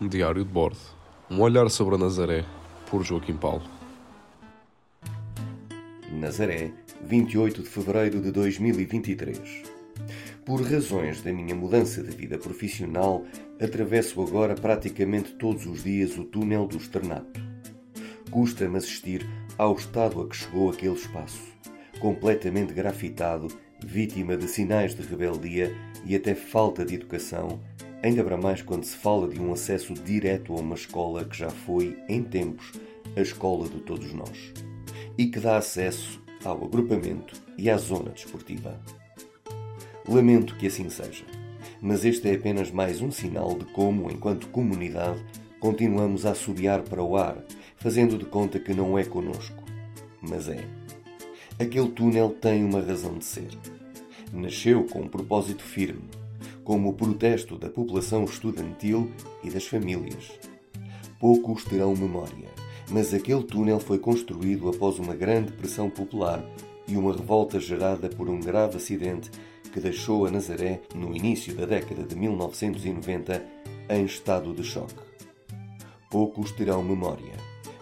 Diário de bordo. Um olhar sobre a Nazaré, por Joaquim Paulo. Nazaré, 28 de fevereiro de 2023. Por razões da minha mudança de vida profissional, atravesso agora praticamente todos os dias o túnel do externato. Custa-me assistir ao estado a que chegou aquele espaço, completamente grafitado, vítima de sinais de rebeldia e até falta de educação Ainda para mais quando se fala de um acesso direto a uma escola que já foi, em tempos, a escola de todos nós e que dá acesso ao agrupamento e à zona desportiva. Lamento que assim seja, mas este é apenas mais um sinal de como, enquanto comunidade, continuamos a assobiar para o ar, fazendo de conta que não é conosco. Mas é. Aquele túnel tem uma razão de ser. Nasceu com um propósito firme como o protesto da população estudantil e das famílias. Poucos terão memória, mas aquele túnel foi construído após uma grande pressão popular e uma revolta gerada por um grave acidente que deixou a Nazaré, no início da década de 1990, em estado de choque. Poucos terão memória,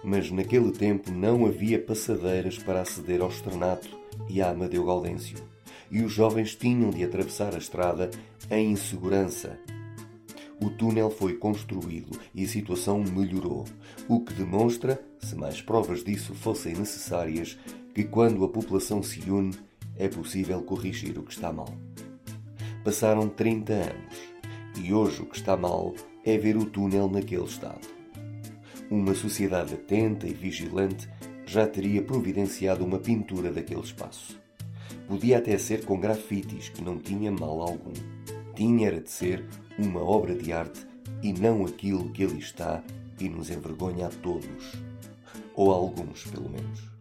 mas naquele tempo não havia passadeiras para aceder ao externato e à Amadeu Gaudêncio e os jovens tinham de atravessar a estrada em insegurança. O túnel foi construído e a situação melhorou, o que demonstra, se mais provas disso fossem necessárias, que quando a população se une, é possível corrigir o que está mal. Passaram 30 anos e hoje o que está mal é ver o túnel naquele estado. Uma sociedade atenta e vigilante já teria providenciado uma pintura daquele espaço. Podia até ser com grafites, que não tinha mal algum. Tinha era de ser uma obra de arte e não aquilo que ali está e nos envergonha a todos. Ou a alguns, pelo menos.